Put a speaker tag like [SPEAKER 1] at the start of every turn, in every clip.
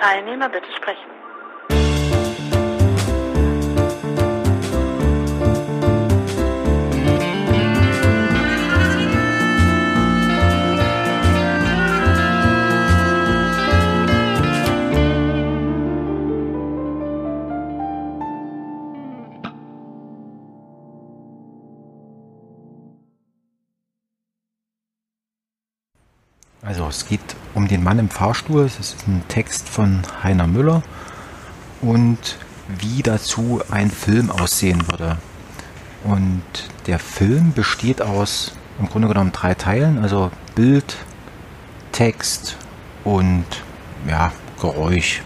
[SPEAKER 1] Teilnehmer bitte sprechen.
[SPEAKER 2] Den Mann im Fahrstuhl. Es ist ein Text von Heiner Müller und wie dazu ein Film aussehen würde. Und der Film besteht aus im Grunde genommen drei Teilen, also Bild, Text und ja, Geräusch.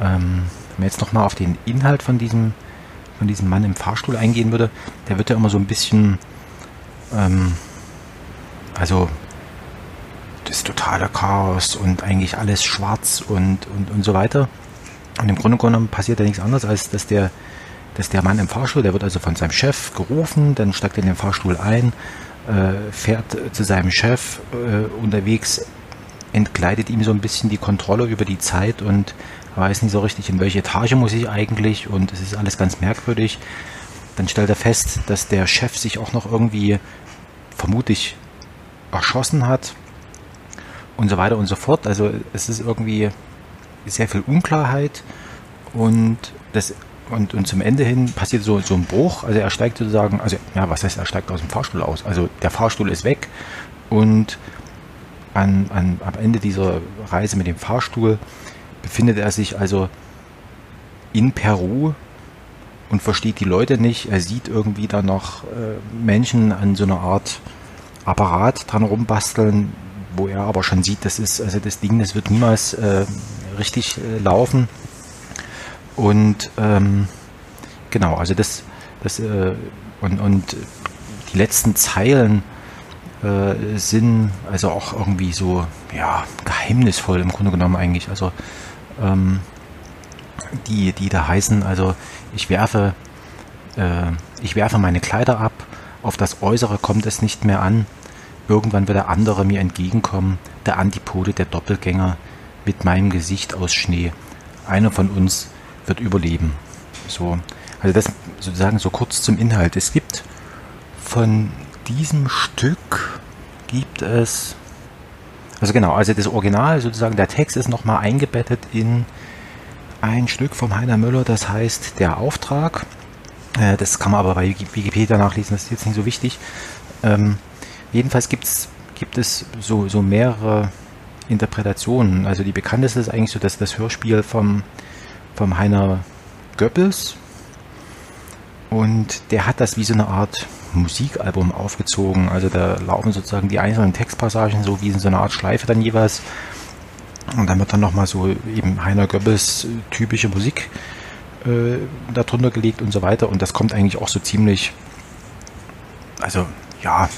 [SPEAKER 2] Ähm, wenn man jetzt nochmal auf den Inhalt von diesem, von diesem Mann im Fahrstuhl eingehen würde, der wird ja immer so ein bisschen, ähm, also das totale Chaos und eigentlich alles schwarz und, und, und so weiter. Und im Grunde genommen passiert ja nichts anderes, als dass der, dass der Mann im Fahrstuhl, der wird also von seinem Chef gerufen, dann steigt er in den Fahrstuhl ein, äh, fährt zu seinem Chef äh, unterwegs, entgleitet ihm so ein bisschen die Kontrolle über die Zeit und weiß nicht so richtig, in welche Etage muss ich eigentlich und es ist alles ganz merkwürdig. Dann stellt er fest, dass der Chef sich auch noch irgendwie vermutlich erschossen hat und so weiter und so fort. Also es ist irgendwie sehr viel Unklarheit und das und, und zum Ende hin passiert so, so ein Bruch. Also er steigt sozusagen, also ja, was heißt, er steigt aus dem Fahrstuhl aus? Also der Fahrstuhl ist weg und an, an, am Ende dieser Reise mit dem Fahrstuhl befindet er sich also in Peru und versteht die Leute nicht. Er sieht irgendwie da noch äh, Menschen an so einer Art Apparat dran rumbasteln, wo er aber schon sieht, das ist, also das Ding, das wird niemals äh, richtig äh, laufen. Und ähm, genau, also das, das äh, und, und die letzten Zeilen äh, sind also auch irgendwie so, ja, geheimnisvoll im Grunde genommen eigentlich. Also ähm, die, die da heißen, also ich werfe, äh, ich werfe meine Kleider ab, auf das Äußere kommt es nicht mehr an, Irgendwann wird der andere mir entgegenkommen, der Antipode, der Doppelgänger, mit meinem Gesicht aus Schnee. Einer von uns wird überleben. So, also das sozusagen so kurz zum Inhalt. Es gibt von diesem Stück gibt es, also genau, also das Original sozusagen, der Text ist nochmal eingebettet in ein Stück vom Heiner Müller, das heißt Der Auftrag. Äh, das kann man aber bei Wikipedia nachlesen, das ist jetzt nicht so wichtig. Jedenfalls gibt's, gibt es so, so mehrere Interpretationen. Also die bekannteste ist eigentlich so dass das Hörspiel vom, vom Heiner Goebbels. Und der hat das wie so eine Art Musikalbum aufgezogen. Also da laufen sozusagen die einzelnen Textpassagen so wie in so einer Art Schleife dann jeweils. Und dann wird dann nochmal so eben Heiner Goebbels typische Musik äh, darunter gelegt und so weiter. Und das kommt eigentlich auch so ziemlich, also ja,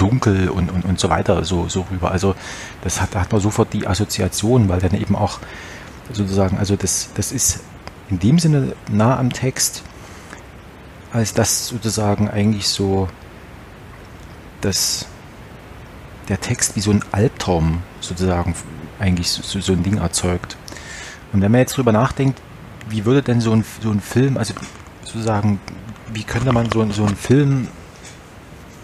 [SPEAKER 2] dunkel und, und, und so weiter so, so rüber. Also das hat, da hat man sofort die Assoziation, weil dann eben auch sozusagen, also das, das ist in dem Sinne nah am Text, als das sozusagen eigentlich so dass der Text wie so ein Albtraum sozusagen eigentlich so, so ein Ding erzeugt. Und wenn man jetzt drüber nachdenkt, wie würde denn so ein, so ein Film, also sozusagen, wie könnte man so, so einen Film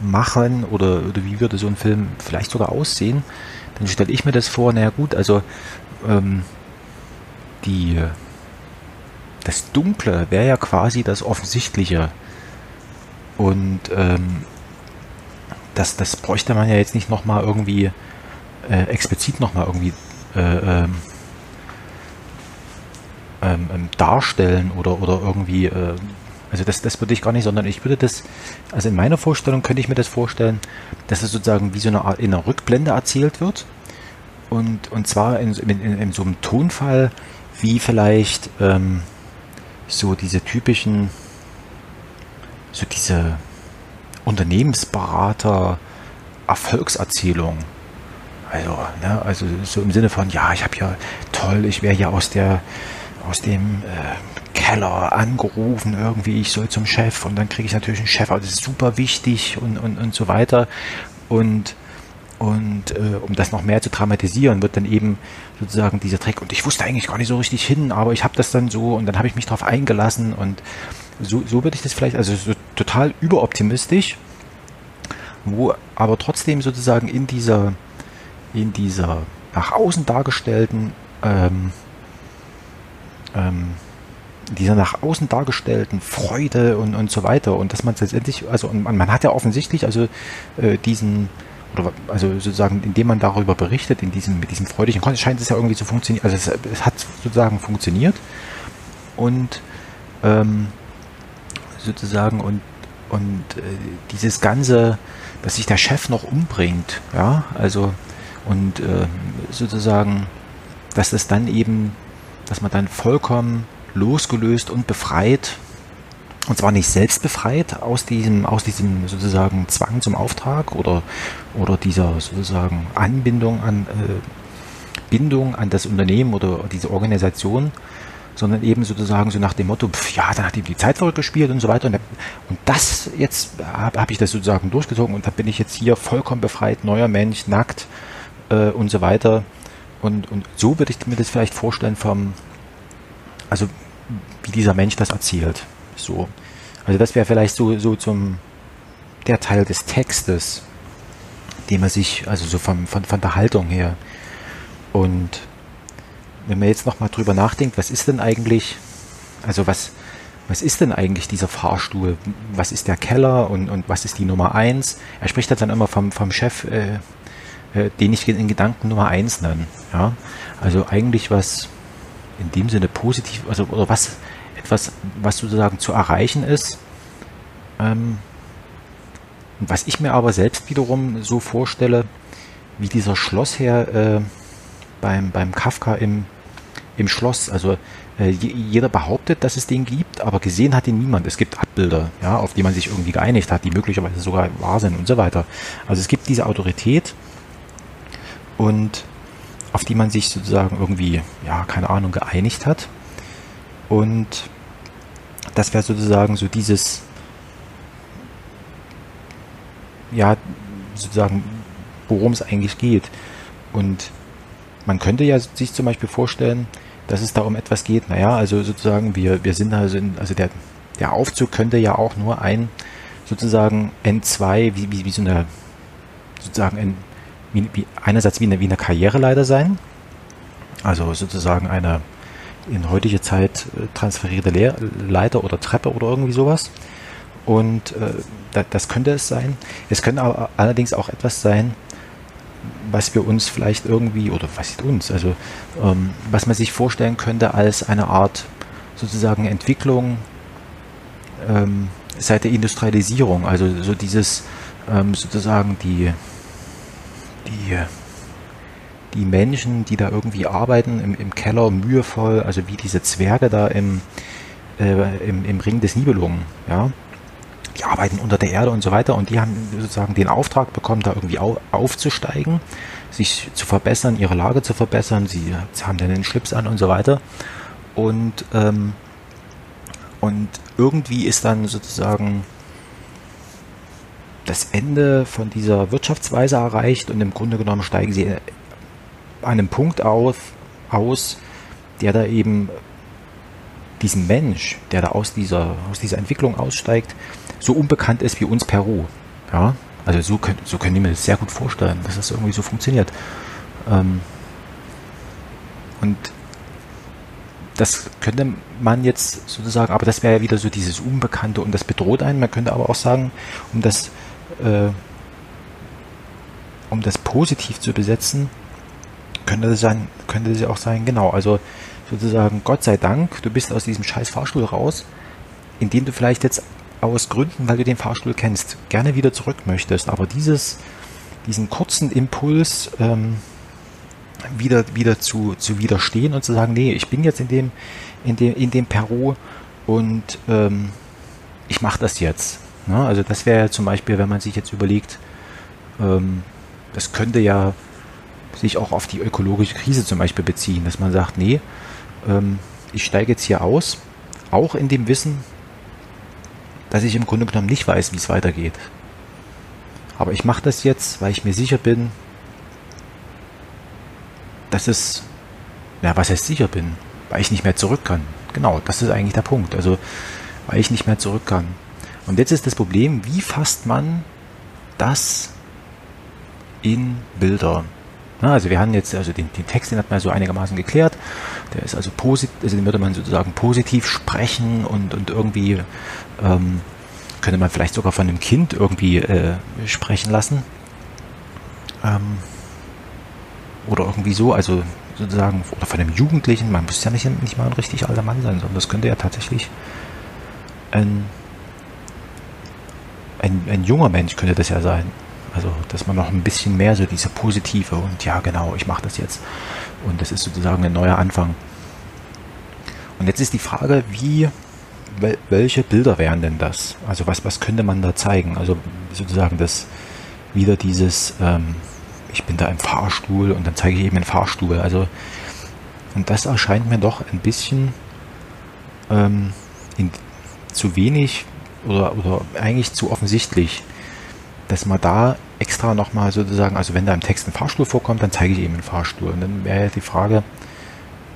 [SPEAKER 2] machen oder, oder wie würde so ein Film vielleicht sogar aussehen, dann stelle ich mir das vor, naja gut, also ähm, die das Dunkle wäre ja quasi das Offensichtliche. Und ähm, das, das bräuchte man ja jetzt nicht nochmal irgendwie äh, explizit nochmal irgendwie äh, ähm, ähm, ähm, darstellen oder, oder irgendwie äh, also das, das würde ich gar nicht, sondern ich würde das, also in meiner Vorstellung könnte ich mir das vorstellen, dass es sozusagen wie so eine Art in einer Rückblende erzählt wird. Und, und zwar in, in, in, in so einem Tonfall, wie vielleicht ähm, so diese typischen, so diese Unternehmensberater Erfolgserzählung. Also, ne, also so im Sinne von, ja, ich habe ja toll, ich wäre ja aus der aus dem äh, Keller angerufen, irgendwie, ich soll zum Chef und dann kriege ich natürlich einen Chef, aber das ist super wichtig und, und, und so weiter. Und Und äh, um das noch mehr zu dramatisieren, wird dann eben sozusagen dieser Trick, und ich wusste eigentlich gar nicht so richtig hin, aber ich habe das dann so und dann habe ich mich darauf eingelassen und so, so würde ich das vielleicht, also so total überoptimistisch, wo aber trotzdem sozusagen in dieser, in dieser nach außen dargestellten, ähm, ähm, dieser nach außen dargestellten Freude und, und so weiter und dass man letztendlich, also man, man hat ja offensichtlich also äh, diesen oder also sozusagen, indem man darüber berichtet, in diesem, mit diesem freudigen Kontext, scheint es ja irgendwie zu funktionieren. Also es, es hat sozusagen funktioniert und ähm, sozusagen und, und äh, dieses ganze, dass sich der Chef noch umbringt, ja, also und äh, sozusagen, dass das dann eben, dass man dann vollkommen losgelöst und befreit und zwar nicht selbst befreit aus diesem, aus diesem sozusagen Zwang zum Auftrag oder, oder dieser sozusagen Anbindung an äh, Bindung an das Unternehmen oder diese Organisation, sondern eben sozusagen so nach dem Motto, pf, ja, dann hat ihm die Zeit gespielt und so weiter. Und, und das jetzt habe hab ich das sozusagen durchgezogen und da bin ich jetzt hier vollkommen befreit, neuer Mensch, nackt äh, und so weiter. Und, und so würde ich mir das vielleicht vorstellen vom, also wie dieser Mensch das erzählt. So. Also das wäre vielleicht so, so zum der Teil des Textes, den man sich, also so vom, von, von der Haltung her. Und wenn man jetzt nochmal drüber nachdenkt, was ist denn eigentlich, also was, was ist denn eigentlich dieser Fahrstuhl? Was ist der Keller und, und was ist die Nummer eins? Er spricht dann immer vom, vom Chef, äh, äh, den ich in Gedanken Nummer eins nenne. Ja? Also eigentlich was in dem Sinne positiv, also oder was etwas, was sozusagen zu erreichen ist. Ähm, was ich mir aber selbst wiederum so vorstelle, wie dieser Schlossherr äh, beim, beim Kafka im, im Schloss. Also äh, jeder behauptet, dass es den gibt, aber gesehen hat ihn niemand. Es gibt Abbilder, ja, auf die man sich irgendwie geeinigt hat, die möglicherweise sogar wahr sind und so weiter. Also es gibt diese Autorität und auf die man sich sozusagen irgendwie, ja, keine Ahnung, geeinigt hat. Und das wäre sozusagen so dieses, ja, sozusagen, worum es eigentlich geht. Und man könnte ja sich zum Beispiel vorstellen, dass es da um etwas geht. Naja, also sozusagen, wir, wir sind also, in, also der, der Aufzug könnte ja auch nur ein, sozusagen N2, wie, wie, wie so eine, sozusagen ein, wie, einerseits wie eine, wie eine Karriereleiter sein. Also sozusagen eine, in heutige Zeit äh, transferierte Lehr Leiter oder Treppe oder irgendwie sowas. Und äh, da, das könnte es sein. Es könnte aber allerdings auch etwas sein, was wir uns vielleicht irgendwie, oder was ist uns, also ähm, was man sich vorstellen könnte als eine Art sozusagen Entwicklung ähm, seit der Industrialisierung. Also so dieses ähm, sozusagen die, die die Menschen, die da irgendwie arbeiten im, im Keller, mühevoll, also wie diese Zwerge da im, äh, im, im Ring des Nibelungen, ja. Die arbeiten unter der Erde und so weiter und die haben sozusagen den Auftrag bekommen, da irgendwie au aufzusteigen, sich zu verbessern, ihre Lage zu verbessern. Sie, sie haben dann den Schlips an und so weiter. Und, ähm, und irgendwie ist dann sozusagen das Ende von dieser Wirtschaftsweise erreicht und im Grunde genommen steigen sie einem Punkt aus, aus, der da eben diesem Mensch, der da aus dieser, aus dieser Entwicklung aussteigt, so unbekannt ist wie uns Peru. Ja, also so, können, so können die mir das sehr gut vorstellen, dass das irgendwie so funktioniert. Ähm, und das könnte man jetzt sozusagen, aber das wäre ja wieder so dieses Unbekannte und das bedroht einen. Man könnte aber auch sagen, um das, äh, um das positiv zu besetzen, könnte das sein, könnte das auch sein, genau, also sozusagen, Gott sei Dank, du bist aus diesem scheiß Fahrstuhl raus, indem du vielleicht jetzt aus Gründen, weil du den Fahrstuhl kennst, gerne wieder zurück möchtest, aber dieses, diesen kurzen Impuls, ähm, wieder, wieder zu, zu widerstehen und zu sagen, nee, ich bin jetzt in dem, in dem, in dem Peru und ähm, ich mache das jetzt. Ne? Also das wäre ja zum Beispiel, wenn man sich jetzt überlegt, ähm, das könnte ja sich auch auf die ökologische Krise zum Beispiel beziehen, dass man sagt, nee, ähm, ich steige jetzt hier aus, auch in dem Wissen, dass ich im Grunde genommen nicht weiß, wie es weitergeht. Aber ich mache das jetzt, weil ich mir sicher bin, dass es, ja, was heißt sicher bin, weil ich nicht mehr zurück kann. Genau, das ist eigentlich der Punkt. Also, weil ich nicht mehr zurück kann. Und jetzt ist das Problem, wie fasst man das in Bilder? Also wir haben jetzt, also den, den Text, den hat man so einigermaßen geklärt. Der ist also positiv, also den würde man sozusagen positiv sprechen und, und irgendwie ähm, könnte man vielleicht sogar von einem Kind irgendwie äh, sprechen lassen. Ähm, oder irgendwie so, also sozusagen, oder von einem Jugendlichen, man muss ja nicht, nicht mal ein richtig alter Mann sein, sondern das könnte ja tatsächlich ein, ein, ein junger Mensch könnte das ja sein. Also, dass man noch ein bisschen mehr so diese positive und ja, genau, ich mache das jetzt. Und das ist sozusagen ein neuer Anfang. Und jetzt ist die Frage, wie, welche Bilder wären denn das? Also, was, was könnte man da zeigen? Also, sozusagen das, wieder dieses, ähm, ich bin da im Fahrstuhl und dann zeige ich eben einen Fahrstuhl. Also, und das erscheint mir doch ein bisschen ähm, in, zu wenig oder, oder eigentlich zu offensichtlich, dass man da extra nochmal sozusagen, also wenn da im Text ein Fahrstuhl vorkommt, dann zeige ich eben einen Fahrstuhl. Und dann wäre ja die Frage,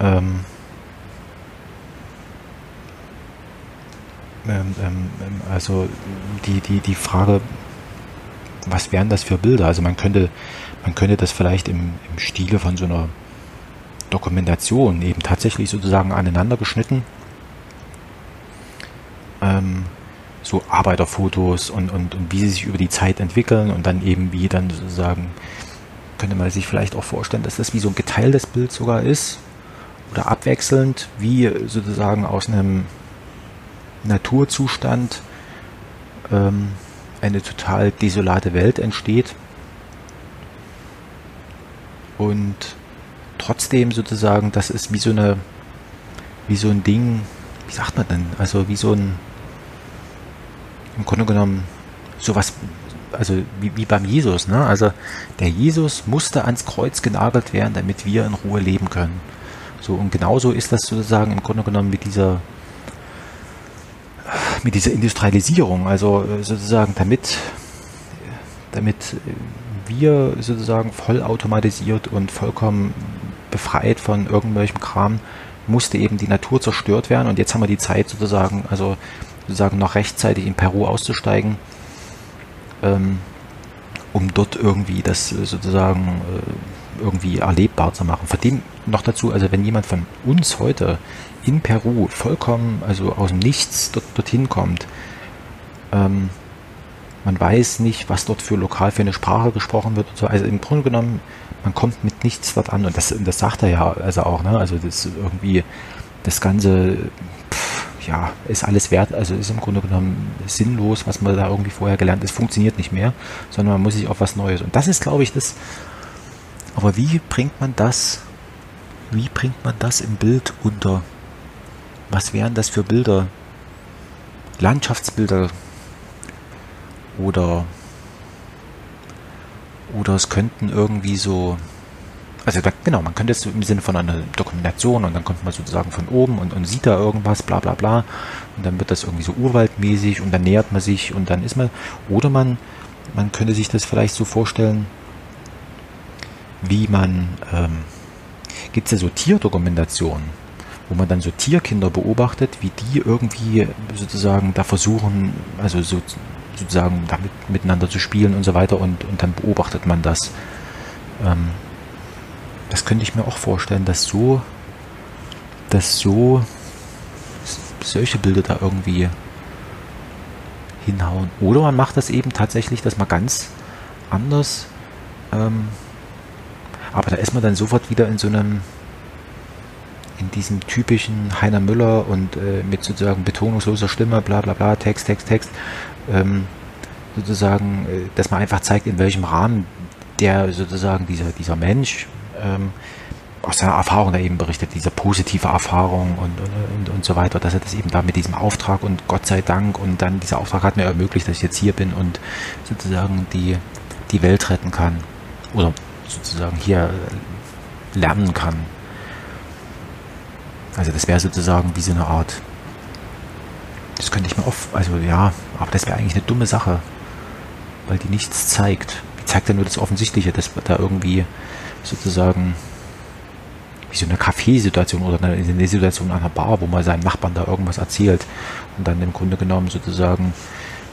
[SPEAKER 2] ähm, ähm, ähm, also die, die, die Frage, was wären das für Bilder? Also man könnte, man könnte das vielleicht im, im Stile von so einer Dokumentation eben tatsächlich sozusagen aneinander geschnitten ähm, so Arbeiterfotos und, und, und wie sie sich über die Zeit entwickeln und dann eben wie dann sozusagen, könnte man sich vielleicht auch vorstellen, dass das wie so ein geteiltes Bild sogar ist oder abwechselnd, wie sozusagen aus einem Naturzustand ähm, eine total desolate Welt entsteht. Und trotzdem sozusagen, das ist wie so eine, wie so ein Ding, wie sagt man denn, also wie so ein im Grunde genommen sowas, also wie, wie beim Jesus, ne? Also der Jesus musste ans Kreuz genagelt werden, damit wir in Ruhe leben können. So, und genauso ist das sozusagen im Grunde genommen mit dieser mit dieser Industrialisierung, also äh, sozusagen damit, damit wir sozusagen vollautomatisiert und vollkommen befreit von irgendwelchem Kram, musste eben die Natur zerstört werden und jetzt haben wir die Zeit sozusagen, also sozusagen noch rechtzeitig in Peru auszusteigen, ähm, um dort irgendwie das äh, sozusagen äh, irgendwie erlebbar zu machen. Dem noch dazu, also wenn jemand von uns heute in Peru vollkommen, also aus dem Nichts dort, dorthin kommt, ähm, man weiß nicht, was dort für lokal für eine Sprache gesprochen wird und so. Also im Grunde genommen, man kommt mit nichts dort an und das, das sagt er ja also auch, ne? Also das irgendwie das ganze ja, ist alles wert, also ist im Grunde genommen sinnlos, was man da irgendwie vorher gelernt ist, funktioniert nicht mehr, sondern man muss sich auf was Neues. Und das ist, glaube ich, das. Aber wie bringt man das, wie bringt man das im Bild unter? Was wären das für Bilder? Landschaftsbilder oder oder es könnten irgendwie so also genau, man könnte es im Sinne von einer Dokumentation und dann kommt man sozusagen von oben und, und sieht da irgendwas, bla bla bla. Und dann wird das irgendwie so urwaldmäßig und dann nähert man sich und dann ist man. Oder man, man könnte sich das vielleicht so vorstellen, wie man, ähm, gibt es ja so Tierdokumentationen, wo man dann so Tierkinder beobachtet, wie die irgendwie sozusagen da versuchen, also so, sozusagen damit miteinander zu spielen und so weiter und, und dann beobachtet man das. Ähm, das könnte ich mir auch vorstellen, dass so, dass so solche Bilder da irgendwie hinhauen. Oder man macht das eben tatsächlich, dass man ganz anders, ähm, aber da ist man dann sofort wieder in so einem, in diesem typischen Heiner Müller und äh, mit sozusagen betonungsloser Stimme, bla bla bla, Text, Text, Text, ähm, sozusagen, äh, dass man einfach zeigt, in welchem Rahmen der sozusagen dieser, dieser Mensch, ähm, aus seiner Erfahrung da eben berichtet, diese positive Erfahrung und, und, und, und so weiter, dass er das eben da mit diesem Auftrag und Gott sei Dank und dann dieser Auftrag hat mir ermöglicht, dass ich jetzt hier bin und sozusagen die, die Welt retten kann oder sozusagen hier lernen kann. Also das wäre sozusagen wie so eine Art, das könnte ich mir oft, also ja, aber das wäre eigentlich eine dumme Sache, weil die nichts zeigt. Die zeigt ja nur das Offensichtliche, dass da irgendwie sozusagen wie so eine Kaffeesituation oder eine, Situation einer Bar, wo man seinem Nachbarn da irgendwas erzählt. Und dann im Grunde genommen sozusagen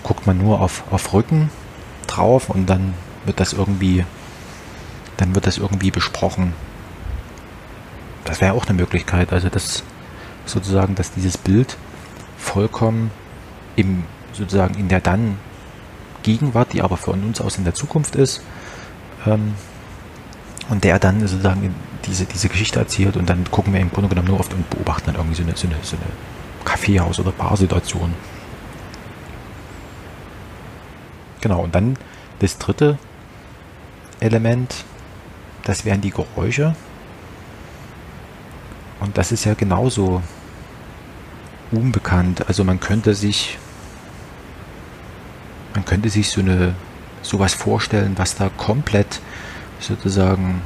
[SPEAKER 2] guckt man nur auf, auf Rücken drauf und dann wird das irgendwie, dann wird das irgendwie besprochen. Das wäre auch eine Möglichkeit. Also das sozusagen, dass dieses Bild vollkommen im sozusagen in der dann Gegenwart, die aber von uns aus in der Zukunft ist, ähm, und der dann sozusagen diese, diese Geschichte erzählt und dann gucken wir im Grunde genommen nur oft und beobachten dann irgendwie so eine, so eine, so eine Kaffeehaus- oder Barsituation. Genau, und dann das dritte Element, das wären die Geräusche. Und das ist ja genauso unbekannt. Also man könnte sich man könnte sich so eine sowas vorstellen, was da komplett sozusagen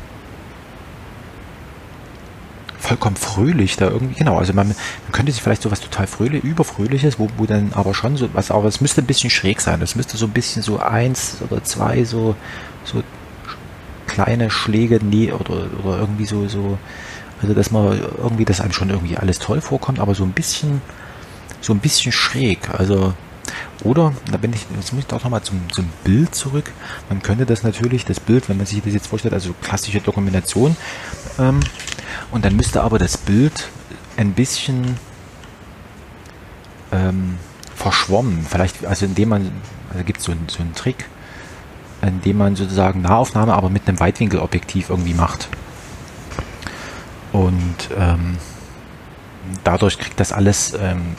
[SPEAKER 2] vollkommen fröhlich da irgendwie, genau, also man, man könnte sich vielleicht sowas total fröhlich, überfröhliches, wo, wo dann aber schon so was, aber es müsste ein bisschen schräg sein, es müsste so ein bisschen so eins oder zwei so, so kleine Schläge, nee, oder, oder irgendwie so, so, also dass man irgendwie, dass einem schon irgendwie alles toll vorkommt, aber so ein bisschen, so ein bisschen schräg, also oder, da bin ich, jetzt muss ich doch nochmal zum, zum Bild zurück. Man könnte das natürlich, das Bild, wenn man sich das jetzt vorstellt, also klassische Dokumentation, ähm, und dann müsste aber das Bild ein bisschen ähm, verschwommen. Vielleicht, also indem man, also gibt es so, so einen Trick, indem man sozusagen Nahaufnahme, aber mit einem Weitwinkelobjektiv irgendwie macht. Und ähm, dadurch kriegt das alles ähm,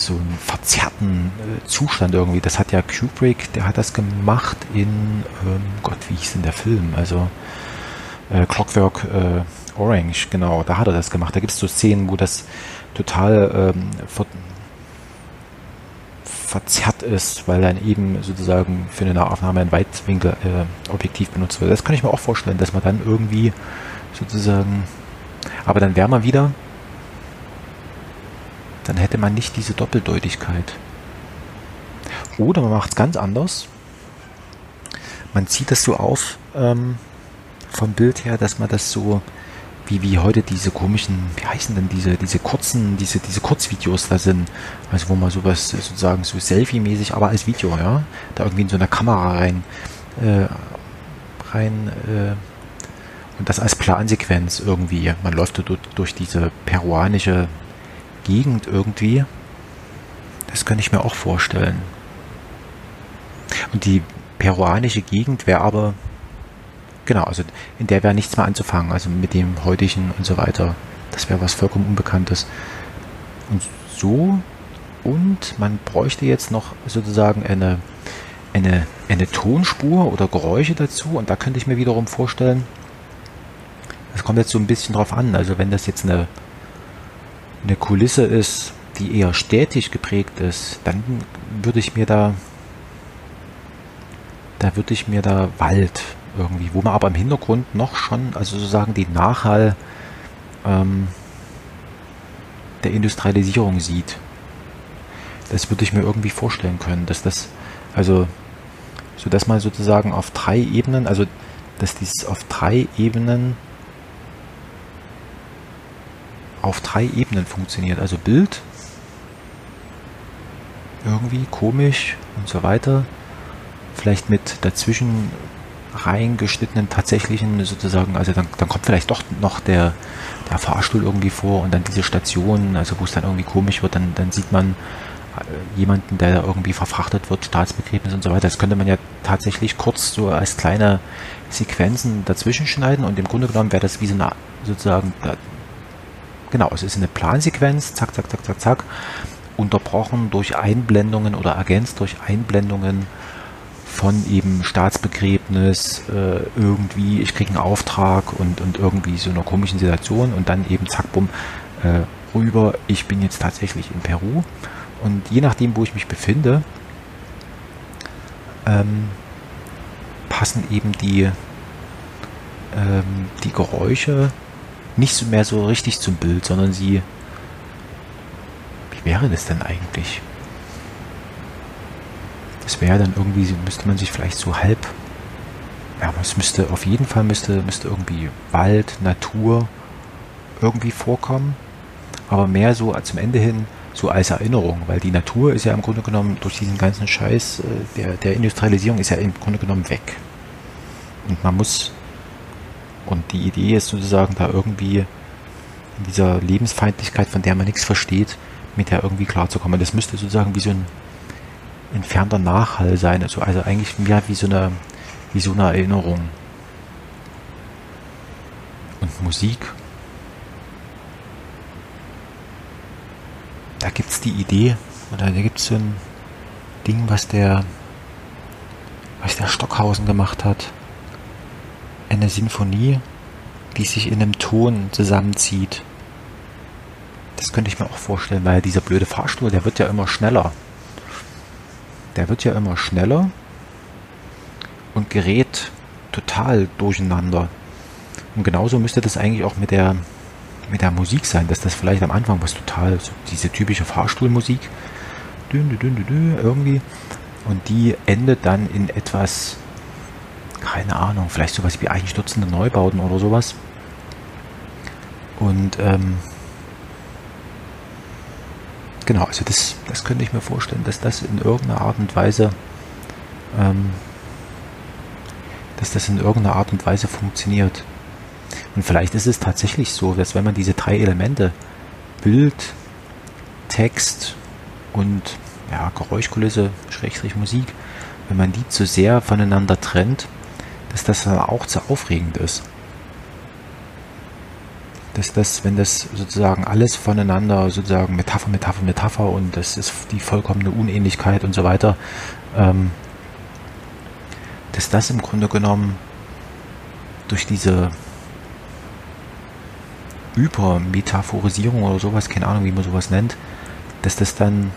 [SPEAKER 2] so einen verzerrten äh, Zustand irgendwie. Das hat ja Kubrick, der hat das gemacht in, ähm, Gott, wie hieß denn der Film? Also äh, Clockwork äh, Orange, genau, da hat er das gemacht. Da gibt es so Szenen, wo das total ähm, ver verzerrt ist, weil dann eben sozusagen für eine Nahaufnahme ein Weitwinkel-Objektiv äh, benutzt wird. Das kann ich mir auch vorstellen, dass man dann irgendwie sozusagen, aber dann wäre man wieder dann hätte man nicht diese Doppeldeutigkeit. Oder man macht es ganz anders. Man zieht das so auf ähm, vom Bild her, dass man das so wie, wie heute diese komischen, wie heißen denn diese, diese kurzen, diese, diese Kurzvideos da sind, also wo man sowas sozusagen so Selfie-mäßig, aber als Video, ja, da irgendwie in so einer Kamera rein, äh, rein, äh, und das als Plansequenz irgendwie. Man läuft durch, durch diese peruanische Gegend irgendwie. Das könnte ich mir auch vorstellen. Und die peruanische Gegend wäre aber, genau, also in der wäre nichts mehr anzufangen, also mit dem heutigen und so weiter. Das wäre was vollkommen Unbekanntes. Und so, und man bräuchte jetzt noch sozusagen eine, eine, eine Tonspur oder Geräusche dazu und da könnte ich mir wiederum vorstellen, das kommt jetzt so ein bisschen drauf an, also wenn das jetzt eine eine Kulisse ist, die eher städtisch geprägt ist, dann würde ich mir da, da würde ich mir da Wald irgendwie, wo man aber im Hintergrund noch schon, also sozusagen die Nachhall ähm, der Industrialisierung sieht. Das würde ich mir irgendwie vorstellen können, dass das, also, so dass man sozusagen auf drei Ebenen, also, dass dies auf drei Ebenen auf drei Ebenen funktioniert. Also Bild, irgendwie komisch und so weiter. Vielleicht mit dazwischen reingeschnittenen tatsächlichen sozusagen, also dann, dann kommt vielleicht doch noch der, der Fahrstuhl irgendwie vor und dann diese Station, also wo es dann irgendwie komisch wird, dann, dann sieht man äh, jemanden, der irgendwie verfrachtet wird, Staatsbegräbnis und so weiter. Das könnte man ja tatsächlich kurz so als kleine Sequenzen dazwischen schneiden und im Grunde genommen wäre das wie so eine sozusagen Genau, es ist eine Plansequenz, zack, zack, zack, zack, zack, unterbrochen durch Einblendungen oder ergänzt durch Einblendungen von eben Staatsbegräbnis, äh, irgendwie, ich kriege einen Auftrag und, und irgendwie so einer komischen Situation und dann eben zack, bumm, äh, rüber, ich bin jetzt tatsächlich in Peru. Und je nachdem, wo ich mich befinde, ähm, passen eben die, ähm, die Geräusche nicht mehr so richtig zum Bild, sondern sie. Wie wäre das denn eigentlich? Das wäre dann irgendwie, müsste man sich vielleicht so halb. Ja, es müsste auf jeden Fall müsste, müsste irgendwie Wald, Natur irgendwie vorkommen, aber mehr so zum Ende hin so als Erinnerung, weil die Natur ist ja im Grunde genommen durch diesen ganzen Scheiß äh, der, der Industrialisierung ist ja im Grunde genommen weg. Und man muss, und die Idee ist sozusagen da irgendwie in dieser Lebensfeindlichkeit, von der man nichts versteht, mit der irgendwie klarzukommen. Das müsste sozusagen wie so ein entfernter Nachhall sein, also, also eigentlich mehr wie so eine, wie so eine Erinnerung. Und Musik da gibt es die Idee, oder da gibt es so ein Ding, was der, was der Stockhausen gemacht hat. Eine Sinfonie, die sich in einem Ton zusammenzieht. Das könnte ich mir auch vorstellen, weil dieser blöde Fahrstuhl, der wird ja immer schneller. Der wird ja immer schneller und gerät total durcheinander. Und genauso müsste das eigentlich auch mit der mit der Musik sein, dass das vielleicht am Anfang was total, so diese typische Fahrstuhlmusik, irgendwie, und die endet dann in etwas, keine Ahnung, vielleicht sowas wie einstürzende Neubauten oder sowas. Und ähm, genau, also das, das könnte ich mir vorstellen, dass das in irgendeiner Art und Weise, ähm, dass das in irgendeiner Art und Weise funktioniert. Und vielleicht ist es tatsächlich so, dass wenn man diese drei Elemente, Bild, Text und ja, Geräuschkulisse, Schrägstrich Musik, wenn man die zu sehr voneinander trennt, dass das dann auch zu aufregend ist. Dass das, wenn das sozusagen alles voneinander, sozusagen Metapher, Metapher, Metapher und das ist die vollkommene Unähnlichkeit und so weiter, ähm, dass das im Grunde genommen durch diese Übermetaphorisierung oder sowas, keine Ahnung, wie man sowas nennt, dass das dann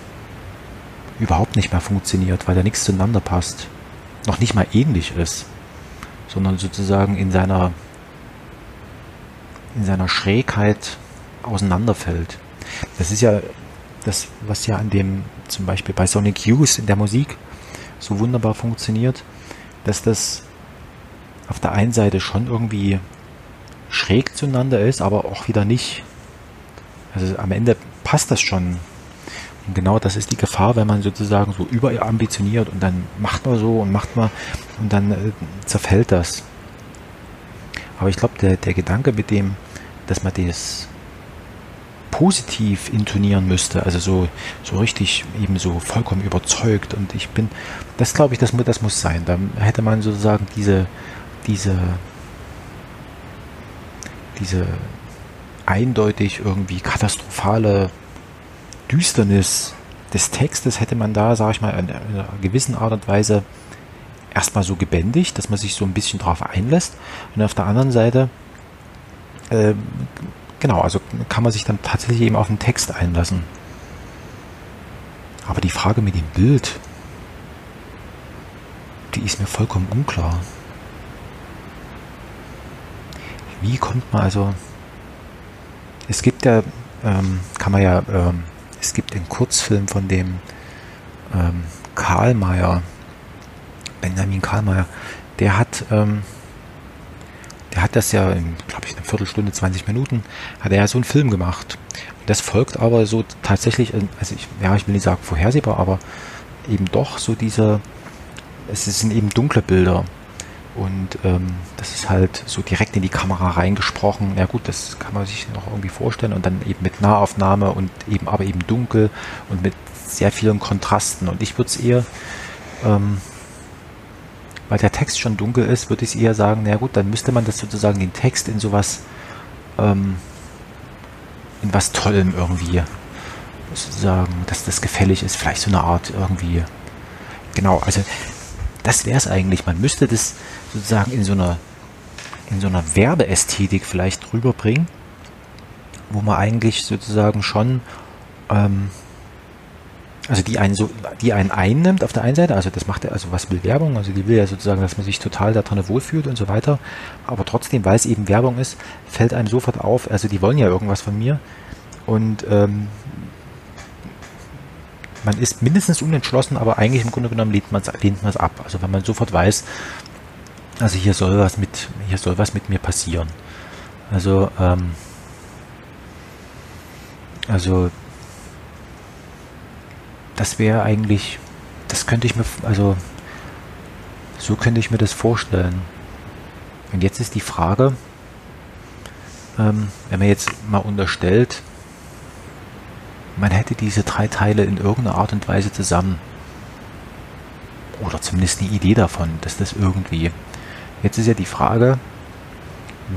[SPEAKER 2] überhaupt nicht mehr funktioniert, weil da nichts zueinander passt. Noch nicht mal ähnlich ist, sondern sozusagen in seiner, in seiner Schrägheit auseinanderfällt. Das ist ja das, was ja an dem, zum Beispiel bei Sonic Youth in der Musik so wunderbar funktioniert, dass das auf der einen Seite schon irgendwie schräg zueinander ist, aber auch wieder nicht. Also am Ende passt das schon. Genau das ist die Gefahr, wenn man sozusagen so überambitioniert und dann macht man so und macht man und dann äh, zerfällt das. Aber ich glaube, der, der Gedanke mit dem, dass man das positiv intonieren müsste, also so, so richtig eben so vollkommen überzeugt und ich bin, das glaube ich, das, das muss sein. Da hätte man sozusagen diese, diese diese eindeutig irgendwie katastrophale Düsternis des Textes hätte man da, sage ich mal, in einer gewissen Art und Weise erstmal so gebändigt, dass man sich so ein bisschen drauf einlässt. Und auf der anderen Seite, äh, genau, also kann man sich dann tatsächlich eben auf den Text einlassen. Aber die Frage mit dem Bild, die ist mir vollkommen unklar. wie kommt man also, es gibt ja, ähm, kann man ja, ähm, es gibt den Kurzfilm von dem ähm, Karlmeier, Benjamin Karlmeier, der hat, ähm, der hat das ja in, glaube ich, eine Viertelstunde, 20 Minuten, hat er ja so einen Film gemacht. Das folgt aber so tatsächlich, also ich, ja, ich will nicht sagen vorhersehbar, aber eben doch so diese, es sind eben dunkle Bilder. Und ähm, das ist halt so direkt in die Kamera reingesprochen. Ja gut, das kann man sich noch irgendwie vorstellen. Und dann eben mit Nahaufnahme und eben aber eben dunkel und mit sehr vielen Kontrasten. Und ich würde es eher, ähm, weil der Text schon dunkel ist, würde ich eher sagen, na gut, dann müsste man das sozusagen den Text in sowas, ähm, in was Tollem irgendwie sozusagen, dass das gefällig ist. Vielleicht so eine Art irgendwie. Genau, also das wäre es eigentlich. Man müsste das sozusagen in so einer, in so einer Werbeästhetik vielleicht rüberbringen, wo man eigentlich sozusagen schon, ähm, also die einen so, die einen einnimmt auf der einen Seite, also das macht er, also was will Werbung, also die will ja sozusagen, dass man sich total da drin wohlfühlt und so weiter, aber trotzdem, weil es eben Werbung ist, fällt einem sofort auf, also die wollen ja irgendwas von mir. Und ähm, man ist mindestens unentschlossen, aber eigentlich im Grunde genommen lehnt man es ab. Also wenn man sofort weiß, also hier soll was mit, hier soll was mit mir passieren. Also, ähm, Also das wäre eigentlich, das könnte ich mir, also so könnte ich mir das vorstellen. Und jetzt ist die Frage, ähm, wenn man jetzt mal unterstellt, man hätte diese drei Teile in irgendeiner Art und Weise zusammen. Oder zumindest die Idee davon, dass das irgendwie. Jetzt ist ja die Frage,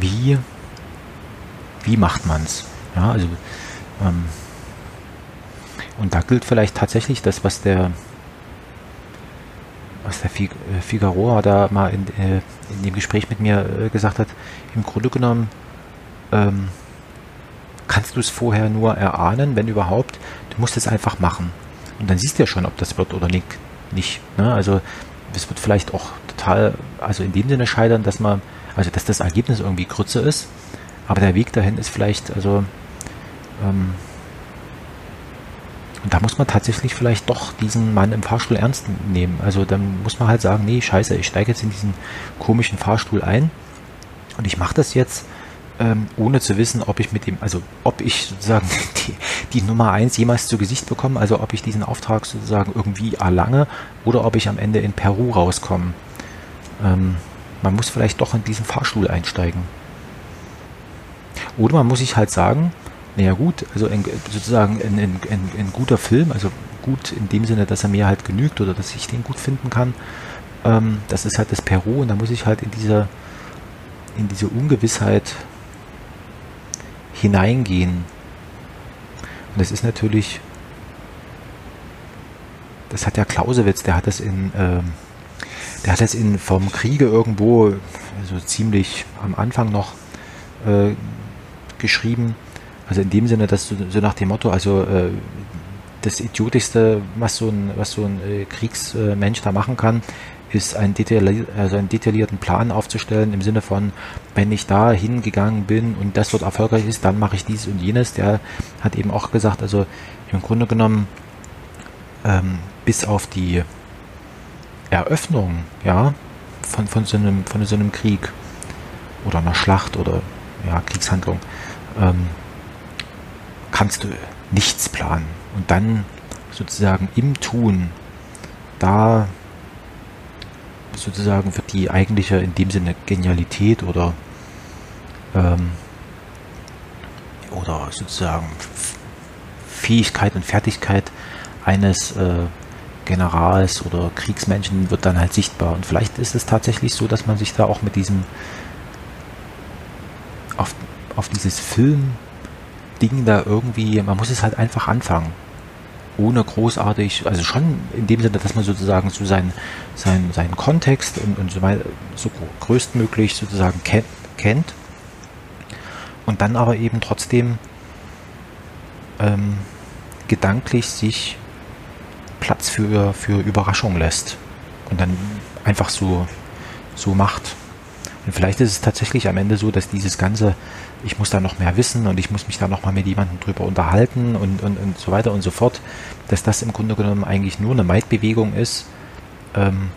[SPEAKER 2] wie, wie macht man es? Ja, also, ähm, und da gilt vielleicht tatsächlich das, was der, was der äh, Figaro da mal in, äh, in dem Gespräch mit mir äh, gesagt hat. Im Grunde genommen ähm, kannst du es vorher nur erahnen, wenn überhaupt. Du musst es einfach machen. Und dann siehst du ja schon, ob das wird oder nicht. nicht ne? Also es wird vielleicht auch total, also in dem Sinne scheitern, dass man, also dass das Ergebnis irgendwie kürzer ist, aber der Weg dahin ist vielleicht, also ähm, und da muss man tatsächlich vielleicht doch diesen Mann im Fahrstuhl ernst nehmen. Also dann muss man halt sagen, nee, scheiße, ich steige jetzt in diesen komischen Fahrstuhl ein und ich mache das jetzt ähm, ohne zu wissen, ob ich mit dem, also ob ich sozusagen die, die Nummer eins jemals zu Gesicht bekomme, also ob ich diesen Auftrag sozusagen irgendwie erlange oder ob ich am Ende in Peru rauskomme. Ähm, man muss vielleicht doch in diesen Fahrstuhl einsteigen. Oder man muss sich halt sagen, naja gut, also ein, sozusagen ein, ein, ein, guter Film, also gut in dem Sinne, dass er mir halt genügt oder dass ich den gut finden kann, ähm, das ist halt das Peru und da muss ich halt in dieser in diese Ungewissheit hineingehen. Und das ist natürlich, das hat ja Clausewitz, der hat das in, äh, der hat das in vom Kriege irgendwo, also ziemlich am Anfang noch äh, geschrieben. Also in dem Sinne, dass so, so nach dem Motto, also äh, das Idiotischste, was so ein, was so ein äh, Kriegsmensch da machen kann, ist ein detaillier also einen detaillierten Plan aufzustellen im Sinne von, wenn ich da hingegangen bin und das dort erfolgreich ist, dann mache ich dies und jenes. Der hat eben auch gesagt, also im Grunde genommen ähm, bis auf die Eröffnung, ja, von, von, so einem, von so einem Krieg oder einer Schlacht oder ja, Kriegshandlung, ähm, kannst du nichts planen. Und dann sozusagen im Tun, da sozusagen wird die eigentliche in dem Sinne Genialität oder ähm, oder sozusagen Fähigkeit und Fertigkeit eines äh, Generals oder Kriegsmenschen wird dann halt sichtbar. Und vielleicht ist es tatsächlich so, dass man sich da auch mit diesem auf, auf dieses Film-Ding da irgendwie, man muss es halt einfach anfangen ohne großartig, also schon in dem Sinne, dass man sozusagen so seinen, seinen, seinen Kontext und, und so, mal, so größtmöglich sozusagen kennt, kennt und dann aber eben trotzdem ähm, gedanklich sich Platz für, für Überraschung lässt und dann einfach so, so macht. Und vielleicht ist es tatsächlich am Ende so, dass dieses ganze ich muss da noch mehr wissen und ich muss mich da noch mal mit jemandem drüber unterhalten und, und, und so weiter und so fort, dass das im Grunde genommen eigentlich nur eine Maidbewegung ist, ähm,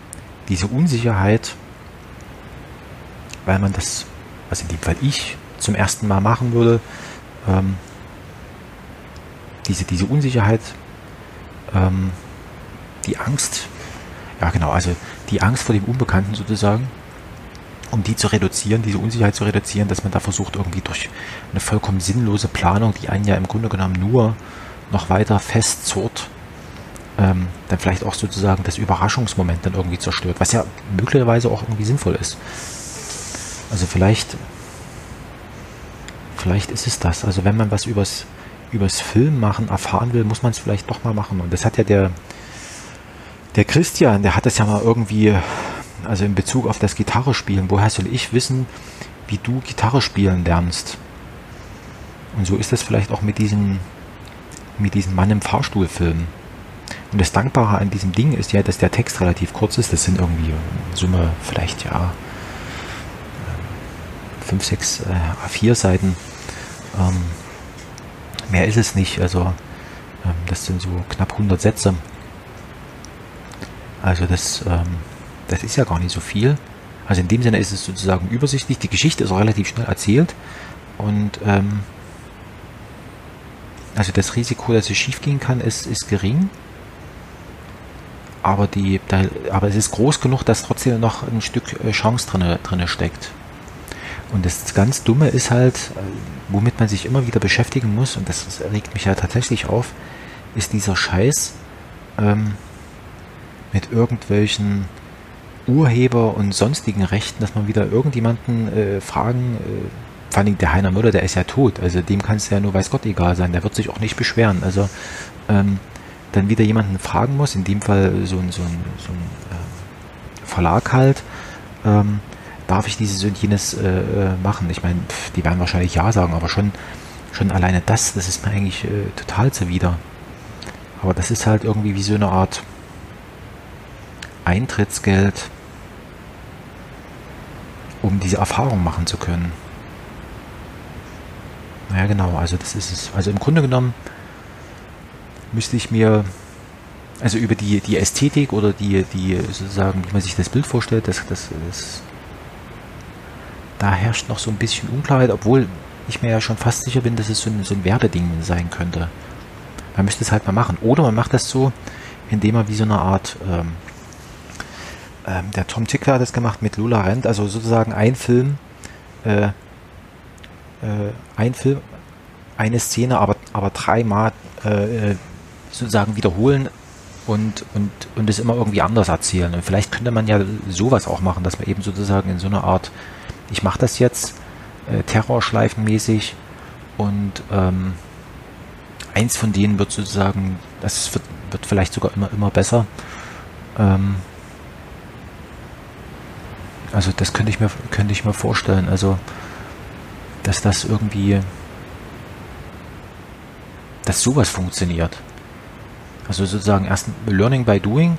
[SPEAKER 2] diese Unsicherheit, weil man das, was in dem Fall ich zum ersten Mal machen würde, ähm, diese, diese Unsicherheit, ähm, die Angst, ja genau, also die Angst vor dem Unbekannten sozusagen, um die zu reduzieren, diese Unsicherheit zu reduzieren, dass man da versucht, irgendwie durch eine vollkommen sinnlose Planung, die einen ja im Grunde genommen nur noch weiter festzurrt, ähm, dann vielleicht auch sozusagen das Überraschungsmoment dann irgendwie zerstört, was ja möglicherweise auch irgendwie sinnvoll ist. Also vielleicht, vielleicht ist es das. Also wenn man was übers, übers Film machen erfahren will, muss man es vielleicht doch mal machen. Und das hat ja der, der Christian, der hat das ja mal irgendwie also in Bezug auf das Gitarre spielen, woher soll ich wissen, wie du Gitarre spielen lernst? Und so ist das vielleicht auch mit diesem, mit diesem Mann im Fahrstuhlfilm. Und das Dankbare an diesem Ding ist ja, dass der Text relativ kurz ist. Das sind irgendwie in Summe vielleicht ja 5, 6, A4 Seiten. Ähm, mehr ist es nicht. Also ähm, das sind so knapp 100 Sätze. Also das ähm, das ist ja gar nicht so viel. Also in dem Sinne ist es sozusagen übersichtlich. Die Geschichte ist auch relativ schnell erzählt. Und ähm, also das Risiko, dass es schief gehen kann, ist, ist gering. Aber, die, da, aber es ist groß genug, dass trotzdem noch ein Stück äh, Chance drin drinne steckt. Und das ganz Dumme ist halt, äh, womit man sich immer wieder beschäftigen muss, und das regt mich ja tatsächlich auf, ist dieser Scheiß ähm, mit irgendwelchen Urheber und sonstigen Rechten, dass man wieder irgendjemanden äh, fragen, äh, vor allem der Heiner Müller, der ist ja tot, also dem kann es ja nur weiß Gott egal sein, der wird sich auch nicht beschweren. Also ähm, dann wieder jemanden fragen muss, in dem Fall so ein, so ein, so ein äh, Verlag halt, ähm, darf ich dieses und jenes äh, äh machen? Ich meine, die werden wahrscheinlich ja sagen, aber schon, schon alleine das, das ist mir eigentlich äh, total zuwider. Aber das ist halt irgendwie wie so eine Art Eintrittsgeld, um diese Erfahrung machen zu können. Naja, genau, also das ist es. Also im Grunde genommen müsste ich mir, also über die, die Ästhetik oder die, die sozusagen, wie man sich das Bild vorstellt, das, das, das, da herrscht noch so ein bisschen Unklarheit, obwohl ich mir ja schon fast sicher bin, dass es so ein, so ein Werbeding sein könnte. Man müsste es halt mal machen. Oder man macht das so, indem man wie so eine Art ähm, ähm, der Tom Tickler hat das gemacht mit Lula Rent, also sozusagen ein Film, äh, äh, ein Film, eine Szene, aber, aber dreimal äh, sozusagen wiederholen und, und, und es immer irgendwie anders erzählen. Und vielleicht könnte man ja sowas auch machen, dass man eben sozusagen in so einer Art, ich mache das jetzt äh, Terrorschleifenmäßig und ähm, eins von denen wird sozusagen, das wird, wird vielleicht sogar immer, immer besser. Ähm, also das könnte ich mir, könnte ich mir vorstellen. Also, dass das irgendwie, dass sowas funktioniert. Also sozusagen erst Learning by Doing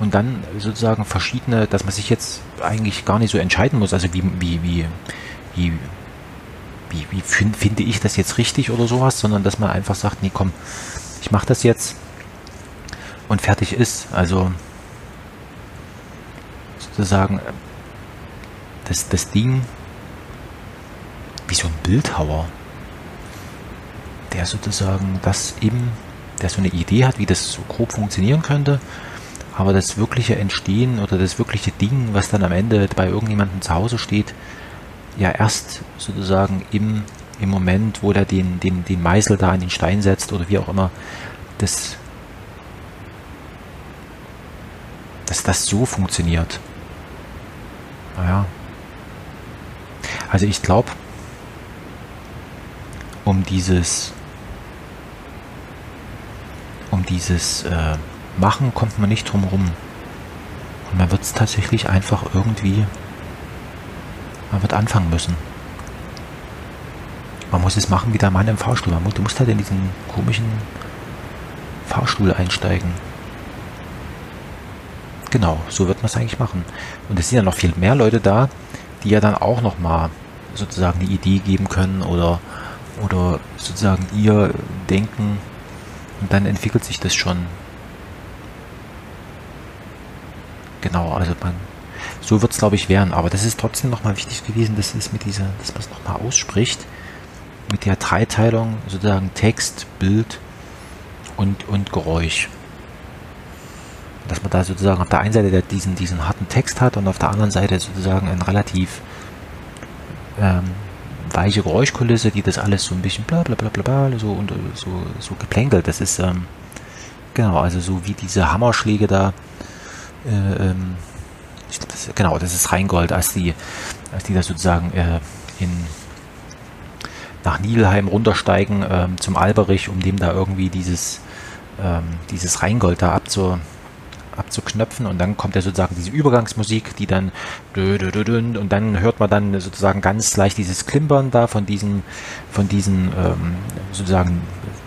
[SPEAKER 2] und dann sozusagen verschiedene, dass man sich jetzt eigentlich gar nicht so entscheiden muss. Also wie, wie, wie, wie, wie, wie find, finde ich das jetzt richtig oder sowas, sondern dass man einfach sagt, nee, komm, ich mache das jetzt und fertig ist. Also sozusagen das, das Ding wie so ein Bildhauer, der sozusagen das eben, der so eine Idee hat, wie das so grob funktionieren könnte, aber das wirkliche Entstehen oder das wirkliche Ding, was dann am Ende bei irgendjemandem zu Hause steht, ja erst sozusagen im, im Moment, wo der den, den, den Meißel da an den Stein setzt oder wie auch immer, das, dass das so funktioniert. Naja, also ich glaube, um dieses um dieses äh, Machen kommt man nicht drum rum. Und man wird es tatsächlich einfach irgendwie, man wird anfangen müssen. Man muss es machen wie der Mann im Fahrstuhl. Man muss, du musst halt in diesen komischen Fahrstuhl einsteigen. Genau, so wird man es eigentlich machen. Und es sind ja noch viel mehr Leute da, die ja dann auch nochmal sozusagen die Idee geben können oder, oder sozusagen ihr Denken und dann entwickelt sich das schon. Genau, also man, so wird es glaube ich werden, aber das ist trotzdem nochmal wichtig gewesen, dass es mit dieser, dass man es nochmal ausspricht, mit der Dreiteilung sozusagen Text, Bild und, und Geräusch. Dass man da sozusagen auf der einen Seite diesen, diesen harten Text hat und auf der anderen Seite sozusagen ein relativ ähm, weiche Geräuschkulisse, die das alles so ein bisschen bla bla bla bla, bla so und so, so geplänkelt. Das ist ähm, genau, also so wie diese Hammerschläge da. Äh, ähm, ich das, genau, das ist Rheingold, als die, als die da sozusagen äh, in nach Nibelheim runtersteigen ähm, zum Alberich, um dem da irgendwie dieses ähm, dieses Rheingold da abzu, abzuknöpfen und dann kommt ja sozusagen diese Übergangsmusik, die dann und dann hört man dann sozusagen ganz leicht dieses Klimpern da von diesen, von diesen ähm, sozusagen,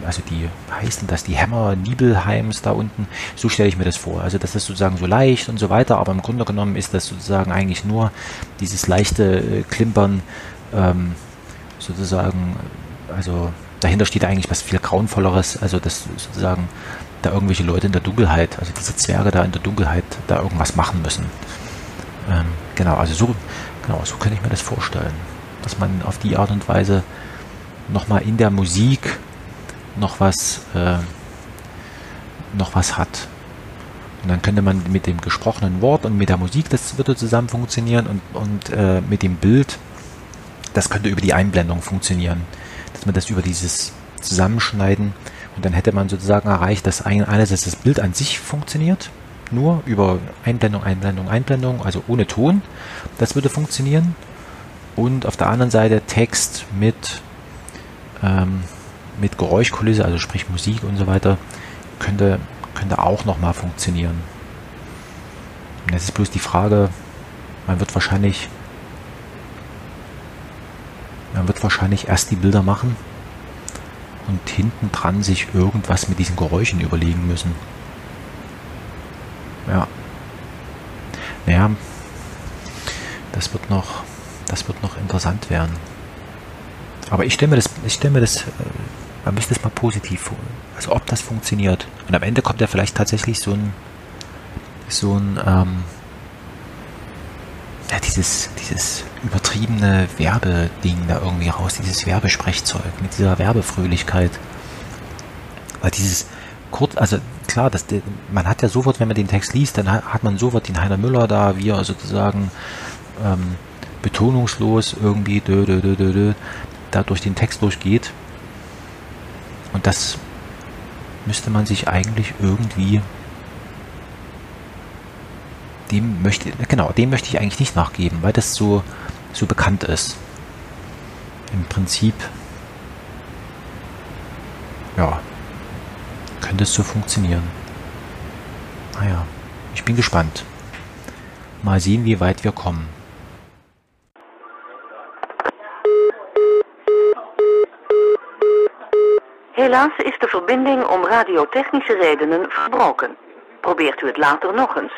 [SPEAKER 2] also die heißen das, die Hammer Nibelheims da unten, so stelle ich mir das vor. Also das ist sozusagen so leicht und so weiter, aber im Grunde genommen ist das sozusagen eigentlich nur dieses leichte äh, Klimpern ähm, sozusagen, also dahinter steht eigentlich was viel grauenvolleres, also das sozusagen da irgendwelche Leute in der Dunkelheit, also diese Zwerge da in der Dunkelheit, da irgendwas machen müssen. Ähm, genau, also so, genau, so könnte ich mir das vorstellen, dass man auf die Art und Weise nochmal in der Musik noch was, äh, noch was hat. Und dann könnte man mit dem gesprochenen Wort und mit der Musik, das würde zusammen funktionieren und, und äh, mit dem Bild, das könnte über die Einblendung funktionieren. Dass man das über dieses Zusammenschneiden und dann hätte man sozusagen erreicht, dass ein, einerseits das Bild an sich funktioniert, nur über Einblendung, Einblendung, Einblendung, also ohne Ton. Das würde funktionieren. Und auf der anderen Seite Text mit, ähm, mit Geräuschkulisse, also sprich Musik und so weiter, könnte, könnte auch nochmal funktionieren. Und jetzt ist bloß die Frage, man wird wahrscheinlich man wird wahrscheinlich erst die Bilder machen und hinten dran sich irgendwas mit diesen Geräuschen überlegen müssen. Ja. Naja, das wird noch, das wird noch interessant werden. Aber ich stelle mir das, ich stelle mir das, äh, man müsste es mal positiv vor. Also ob das funktioniert. Und am Ende kommt ja vielleicht tatsächlich so ein, so ein, ähm, ja, dieses, dieses übertriebene Werbeding da irgendwie raus, dieses Werbesprechzeug mit dieser Werbefröhlichkeit. Weil dieses kurz, also klar, das, man hat ja sofort, wenn man den Text liest, dann hat man sofort den Heiner Müller da, wie er sozusagen ähm, betonungslos irgendwie dö, dö, dö, dö, dö, da durch den Text durchgeht. Und das müsste man sich eigentlich irgendwie dem möchte, genau, dem möchte ich eigentlich nicht nachgeben, weil das so, so bekannt ist. Im Prinzip, ja, könnte es so funktionieren. Naja, ich bin gespannt. Mal sehen, wie weit wir kommen.
[SPEAKER 1] Helaas is de verbinding om radiotechnische redenen verbroken. Probeert u het later nog eens.